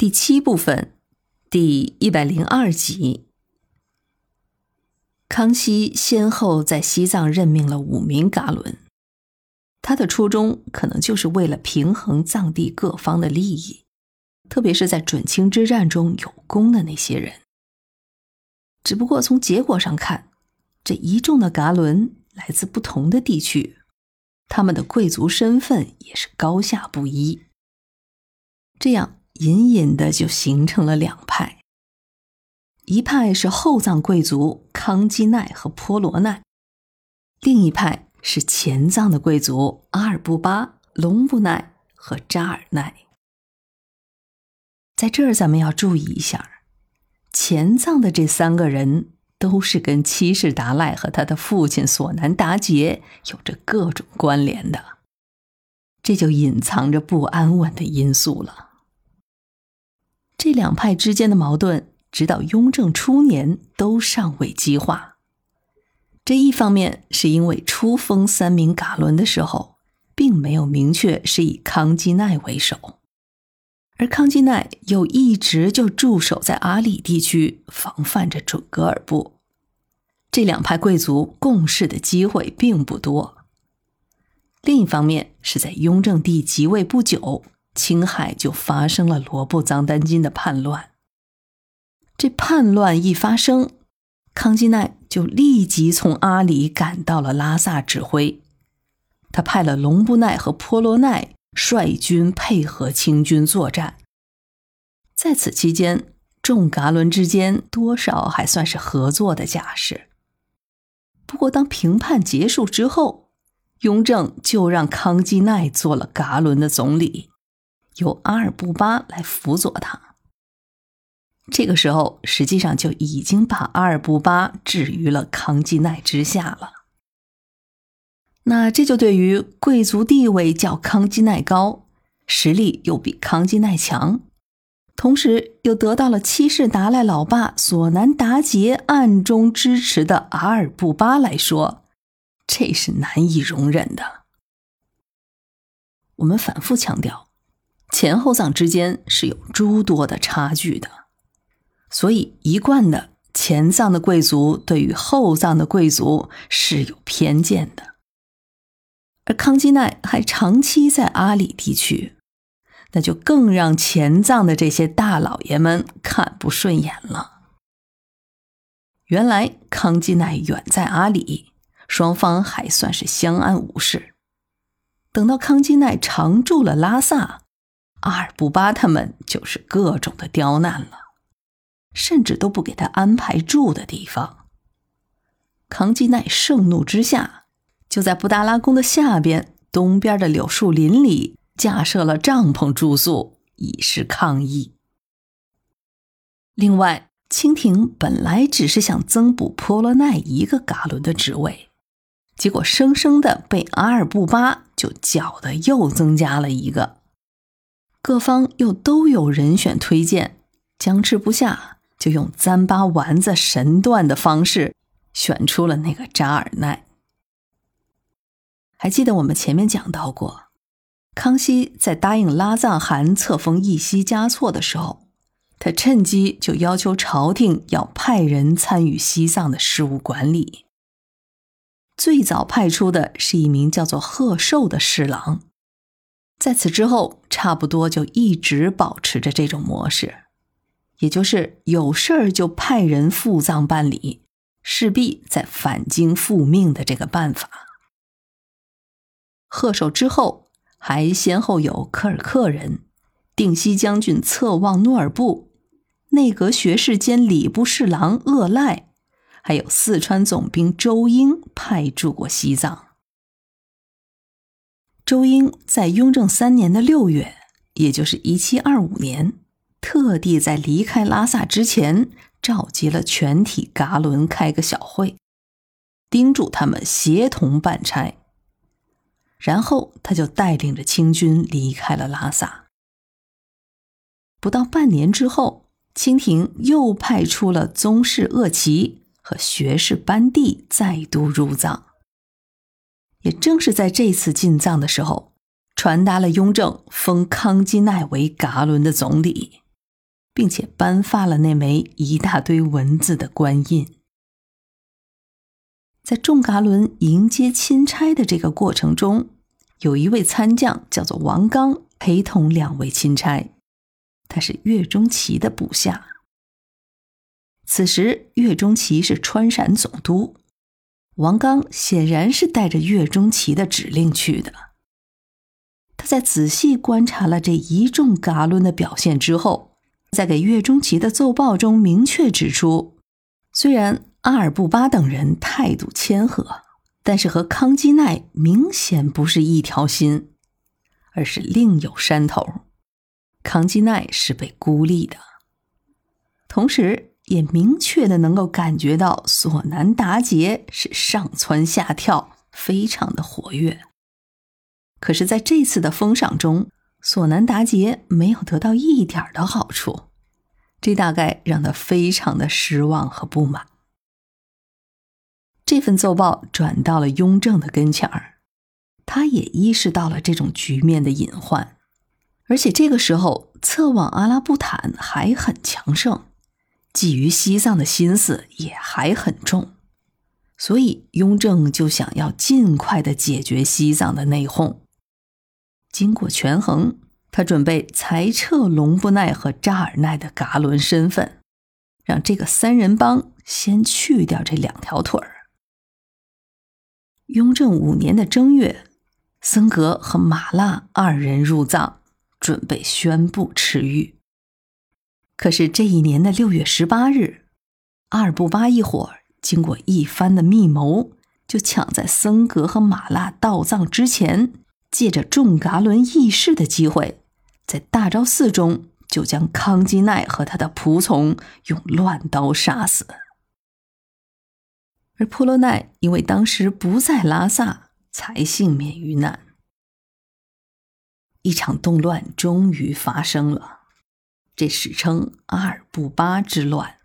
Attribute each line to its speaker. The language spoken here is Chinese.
Speaker 1: 第七部分，第一百零二集。康熙先后在西藏任命了五名噶伦，他的初衷可能就是为了平衡藏地各方的利益，特别是在准清之战中有功的那些人。只不过从结果上看，这一众的噶伦来自不同的地区，他们的贵族身份也是高下不一，这样。隐隐的就形成了两派，一派是后藏贵族康基奈和波罗奈，另一派是前藏的贵族阿尔布巴、隆布奈和扎尔奈。在这儿，咱们要注意一下，前藏的这三个人都是跟七世达赖和他的父亲索南达杰有着各种关联的，这就隐藏着不安稳的因素了。这两派之间的矛盾，直到雍正初年都尚未激化。这一方面是因为初封三名噶伦的时候，并没有明确是以康基奈为首，而康基奈又一直就驻守在阿里地区，防范着准噶尔部。这两派贵族共事的机会并不多。另一方面是在雍正帝即位不久。青海就发生了罗布藏丹津的叛乱。这叛乱一发生，康基奈就立即从阿里赶到了拉萨指挥。他派了隆布奈和波罗奈率军配合清军作战。在此期间，众噶伦之间多少还算是合作的架势。不过，当平叛结束之后，雍正就让康基奈做了噶伦的总理。由阿尔布巴来辅佐他。这个时候，实际上就已经把阿尔布巴置于了康基奈之下了。那这就对于贵族地位较康基奈高，实力又比康基奈强，同时又得到了七世达赖老爸索南达杰暗中支持的阿尔布巴来说，这是难以容忍的。我们反复强调。前后藏之间是有诸多的差距的，所以一贯的前藏的贵族对于后藏的贵族是有偏见的。而康基奈还长期在阿里地区，那就更让前藏的这些大老爷们看不顺眼了。原来康基奈远在阿里，双方还算是相安无事。等到康基奈常驻了拉萨。阿尔布巴他们就是各种的刁难了，甚至都不给他安排住的地方。康基奈盛怒之下，就在布达拉宫的下边东边的柳树林里架设了帐篷住宿，以示抗议。另外，清廷本来只是想增补波罗奈一个噶伦的职位，结果生生的被阿尔布巴就搅得又增加了一个。各方又都有人选推荐，僵持不下，就用糌粑丸子神断的方式选出了那个扎尔奈。还记得我们前面讲到过，康熙在答应拉藏汗册封义熙嘉措的时候，他趁机就要求朝廷要派人参与西藏的事务管理。最早派出的是一名叫做贺寿的侍郎。在此之后，差不多就一直保持着这种模式，也就是有事儿就派人赴藏办理，势必在返京复命的这个办法。贺寿之后，还先后有科尔克人、定西将军策望诺尔布、内阁学士兼礼部侍郎鄂赖，还有四川总兵周英派驻过西藏。周英在雍正三年的六月，也就是一七二五年，特地在离开拉萨之前，召集了全体噶伦开个小会，叮嘱他们协同办差。然后他就带领着清军离开了拉萨。不到半年之后，清廷又派出了宗室鄂齐和学士班第再度入藏。也正是在这次进藏的时候，传达了雍正封康基奈为噶伦的总理，并且颁发了那枚一大堆文字的官印。在众嘎伦迎接钦差的这个过程中，有一位参将叫做王刚，陪同两位钦差，他是岳钟琪的部下。此时，岳钟琪是川陕总督，王刚显然是带着岳钟琪的指令去的。他在仔细观察了这一众嘎伦的表现之后，在给岳钟琪的奏报中明确指出，虽然阿尔布巴等人态度谦和，但是和康基奈明显不是一条心，而是另有山头。康基奈是被孤立的，同时。也明确的能够感觉到索南达杰是上蹿下跳，非常的活跃。可是，在这次的封赏中，索南达杰没有得到一点的好处，这大概让他非常的失望和不满。这份奏报转到了雍正的跟前儿，他也意识到了这种局面的隐患，而且这个时候策往阿拉布坦还很强盛。觊觎西藏的心思也还很重，所以雍正就想要尽快的解决西藏的内讧。经过权衡，他准备裁撤隆布奈和扎尔奈的噶伦身份，让这个三人帮先去掉这两条腿儿。雍正五年的正月，僧格和马拉二人入藏，准备宣布赤玉。可是这一年的六月十八日，阿尔布巴一伙经过一番的密谋，就抢在僧格和马拉到藏之前，借着众噶伦议事的机会，在大昭寺中就将康基奈和他的仆从用乱刀杀死。而普罗奈因为当时不在拉萨，才幸免于难。一场动乱终于发生了。这史称阿尔布巴之乱。